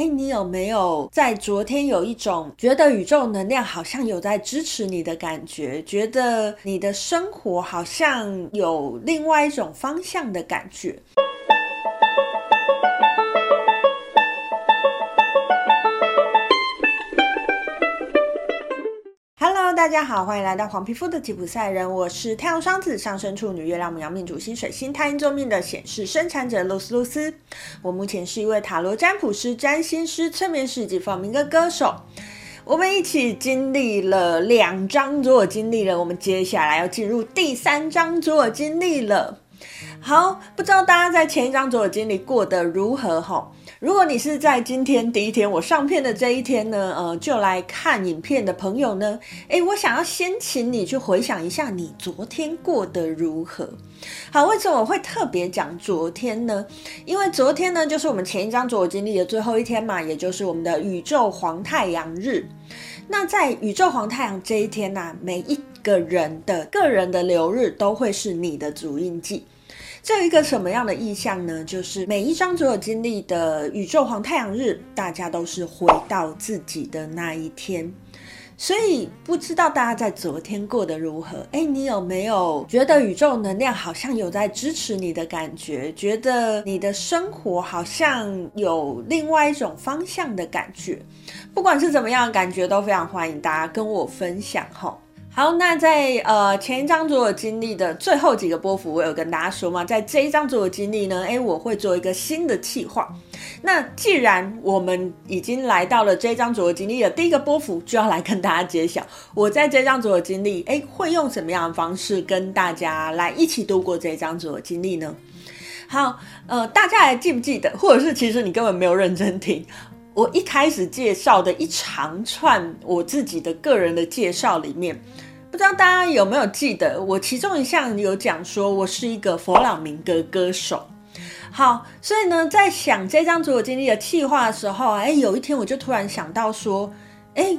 哎，你有没有在昨天有一种觉得宇宙能量好像有在支持你的感觉？觉得你的生活好像有另外一种方向的感觉？大家好，欢迎来到黄皮肤的吉普赛人，我是太阳双子上升处女月亮牡羊命主星水星太阴坐命的显示生产者露丝露丝。我目前是一位塔罗占卜师、占星师、催眠师及放民歌歌手。我们一起经历了两张左耳经历了，我们接下来要进入第三张左耳经历了。好，不知道大家在前一张左耳经历过得如何？哈。如果你是在今天第一天我上片的这一天呢，呃，就来看影片的朋友呢，诶，我想要先请你去回想一下你昨天过得如何。好，为什么我会特别讲昨天呢？因为昨天呢，就是我们前一张左耳经历的最后一天嘛，也就是我们的宇宙黄太阳日。那在宇宙黄太阳这一天呢，啊，每一个人的个人的流日都会是你的主印记。这有一个什么样的意象呢？就是每一张所有经历的宇宙黄太阳日，大家都是回到自己的那一天。所以不知道大家在昨天过得如何？诶，你有没有觉得宇宙能量好像有在支持你的感觉？觉得你的生活好像有另外一种方向的感觉？不管是怎么样的感觉，都非常欢迎大家跟我分享哈。好，那在呃前一张左耳经历的最后几个波幅，我有跟大家说嘛，在这一张左耳经历呢，诶，我会做一个新的企划。那既然我们已经来到了这一张左耳经历的第一个波幅，就要来跟大家揭晓，我在这张左耳经历，诶，会用什么样的方式跟大家来一起度过这一张左耳经历呢？好，呃，大家还记不记得，或者是其实你根本没有认真听。我一开始介绍的一长串我自己的个人的介绍里面，不知道大家有没有记得，我其中一项有讲说我是一个佛朗明哥歌手。好，所以呢，在想这张左耳经历的企划的时候，哎，有一天我就突然想到说，哎，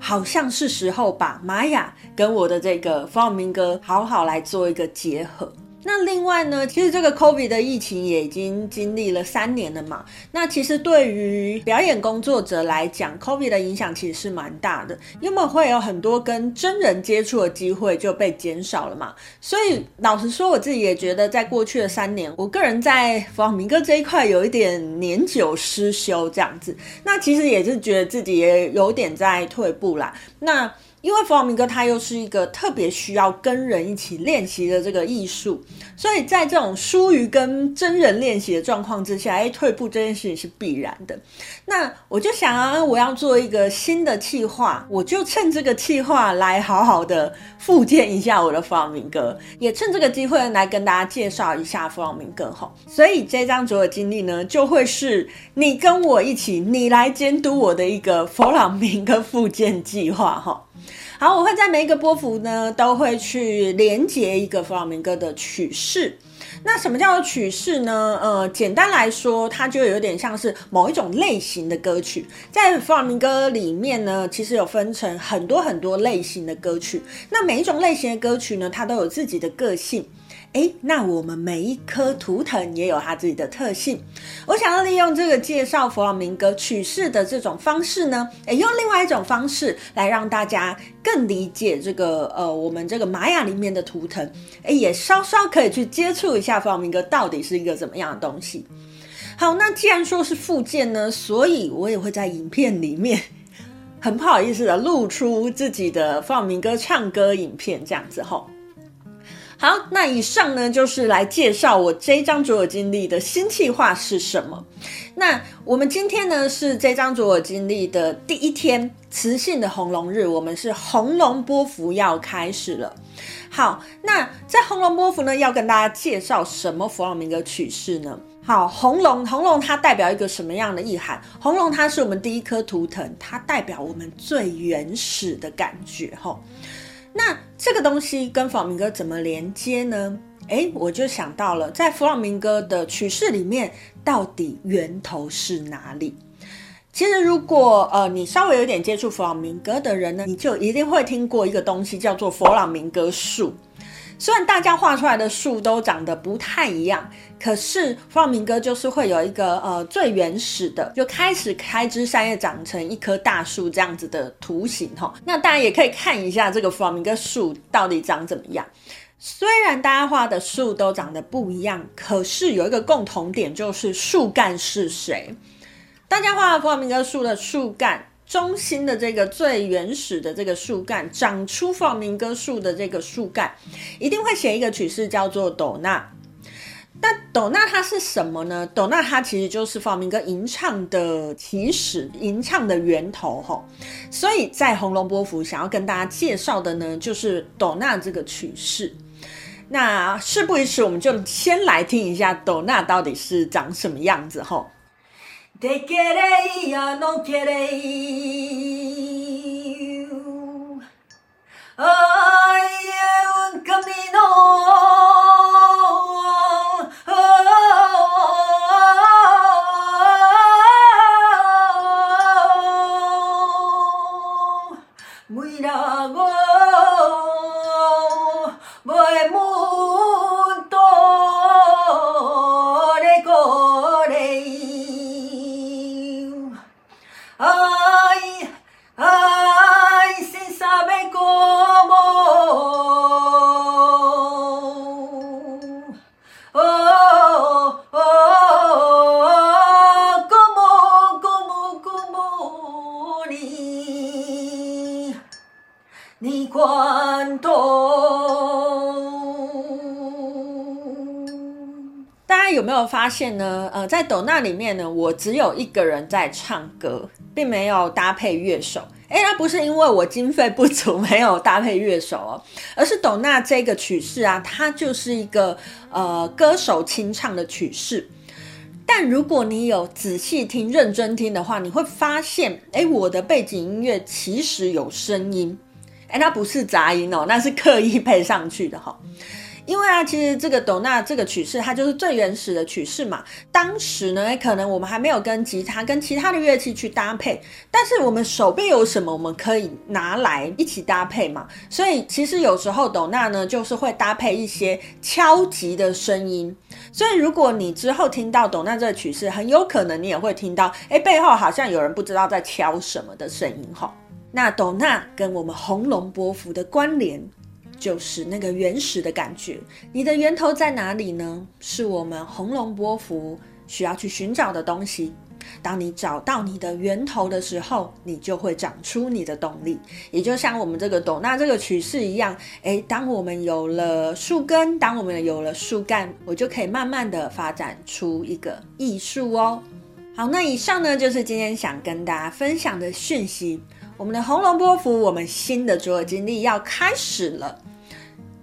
好像是时候把玛雅跟我的这个佛朗明哥好好来做一个结合。那另外呢，其实这个 COVID 的疫情也已经经历了三年了嘛。那其实对于表演工作者来讲，COVID 的影响其实是蛮大的，因为会有很多跟真人接触的机会就被减少了嘛。所以老实说，我自己也觉得，在过去的三年，我个人在佛朗明哥这一块有一点年久失修这样子。那其实也是觉得自己也有点在退步啦。那因为弗朗明哥他又是一个特别需要跟人一起练习的这个艺术，所以在这种疏于跟真人练习的状况之下，哎，退步这件事情是必然的。那我就想啊，我要做一个新的企划，我就趁这个企划来好好的复健一下我的佛朗明哥，也趁这个机会来跟大家介绍一下佛朗明哥哈。所以这张左耳经历呢，就会是你跟我一起，你来监督我的一个佛朗明哥复健计划哈。好，我会在每一个波幅呢，都会去连接一个弗朗明哥的曲式。那什么叫做曲式呢？呃，简单来说，它就有点像是某一种类型的歌曲。在佛朗明哥里面呢，其实有分成很多很多类型的歌曲。那每一种类型的歌曲呢，它都有自己的个性。诶，那我们每一颗图腾也有它自己的特性。我想要利用这个介绍佛朗明哥曲式的这种方式呢，诶，用另外一种方式来让大家更理解这个呃，我们这个玛雅里面的图腾，诶，也稍稍可以去接触一下方明哥到底是一个怎么样的东西。好，那既然说是附件呢，所以我也会在影片里面很不好意思的露出自己的方明哥唱歌影片，这样子吼。好，那以上呢，就是来介绍我这张左耳经历的新企划是什么。那我们今天呢，是这张左耳经历的第一天，磁性的红龙日，我们是红龙波符要开始了。好，那在红龙波符呢，要跟大家介绍什么佛朗明哥曲式呢？好，红龙，红龙它代表一个什么样的意涵？红龙它是我们第一颗图腾，它代表我们最原始的感觉，吼。那这个东西跟弗朗明哥怎么连接呢？诶，我就想到了，在弗朗明哥的曲式里面，到底源头是哪里？其实，如果呃你稍微有点接触弗朗明哥的人呢，你就一定会听过一个东西，叫做弗朗明哥树。虽然大家画出来的树都长得不太一样，可是弗朗明哥就是会有一个呃最原始的，就开始开枝散叶长成一棵大树这样子的图形哈。那大家也可以看一下这个弗朗明哥树到底长怎么样。虽然大家画的树都长得不一样，可是有一个共同点，就是树干是谁？大家画弗朗明哥树的树干，中心的这个最原始的这个树干，长出弗朗明哥树的这个树干，一定会写一个曲式叫做斗纳。那斗纳它是什么呢？斗纳它其实就是弗朗明哥吟唱的起始，吟唱的源头吼。所以在红龙波符想要跟大家介绍的呢，就是斗纳这个曲式。那事不宜迟，我们就先来听一下斗纳到底是长什么样子吼。Te quiere no quiere ir. Hay un camino 大家有没有发现呢？呃，在斗那里面呢，我只有一个人在唱歌，并没有搭配乐手。哎，那不是因为我经费不足，没有搭配乐手哦，而是斗那这个曲式啊，它就是一个呃歌手清唱的曲式。但如果你有仔细听、认真听的话，你会发现，哎，我的背景音乐其实有声音。哎，那不是杂音哦，那是刻意配上去的哈。因为啊，其实这个斗纳这个曲式，它就是最原始的曲式嘛。当时呢，可能我们还没有跟吉他、跟其他的乐器去搭配，但是我们手边有什么，我们可以拿来一起搭配嘛。所以其实有时候斗纳呢，就是会搭配一些敲击的声音。所以如果你之后听到斗纳这个曲式，很有可能你也会听到，哎，背后好像有人不知道在敲什么的声音哈。那斗纳跟我们红龙波幅的关联，就是那个原始的感觉。你的源头在哪里呢？是我们红龙波幅需要去寻找的东西。当你找到你的源头的时候，你就会长出你的动力。也就像我们这个斗纳这个曲式一样，诶，当我们有了树根，当我们有了树干，我就可以慢慢的发展出一个艺术哦。好，那以上呢，就是今天想跟大家分享的讯息。我们的红龙波符，我们新的卓尔金历要开始了。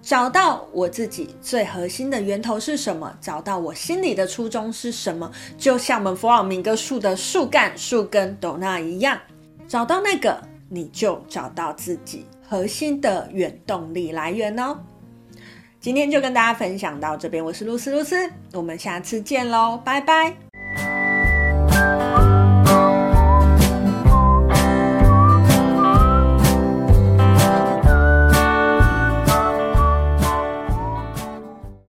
找到我自己最核心的源头是什么？找到我心里的初衷是什么？就像我们弗朗明哥树的树干、树根斗纳一样，找到那个，你就找到自己核心的原动力来源哦。今天就跟大家分享到这边，我是露丝露丝，我们下次见喽，拜拜。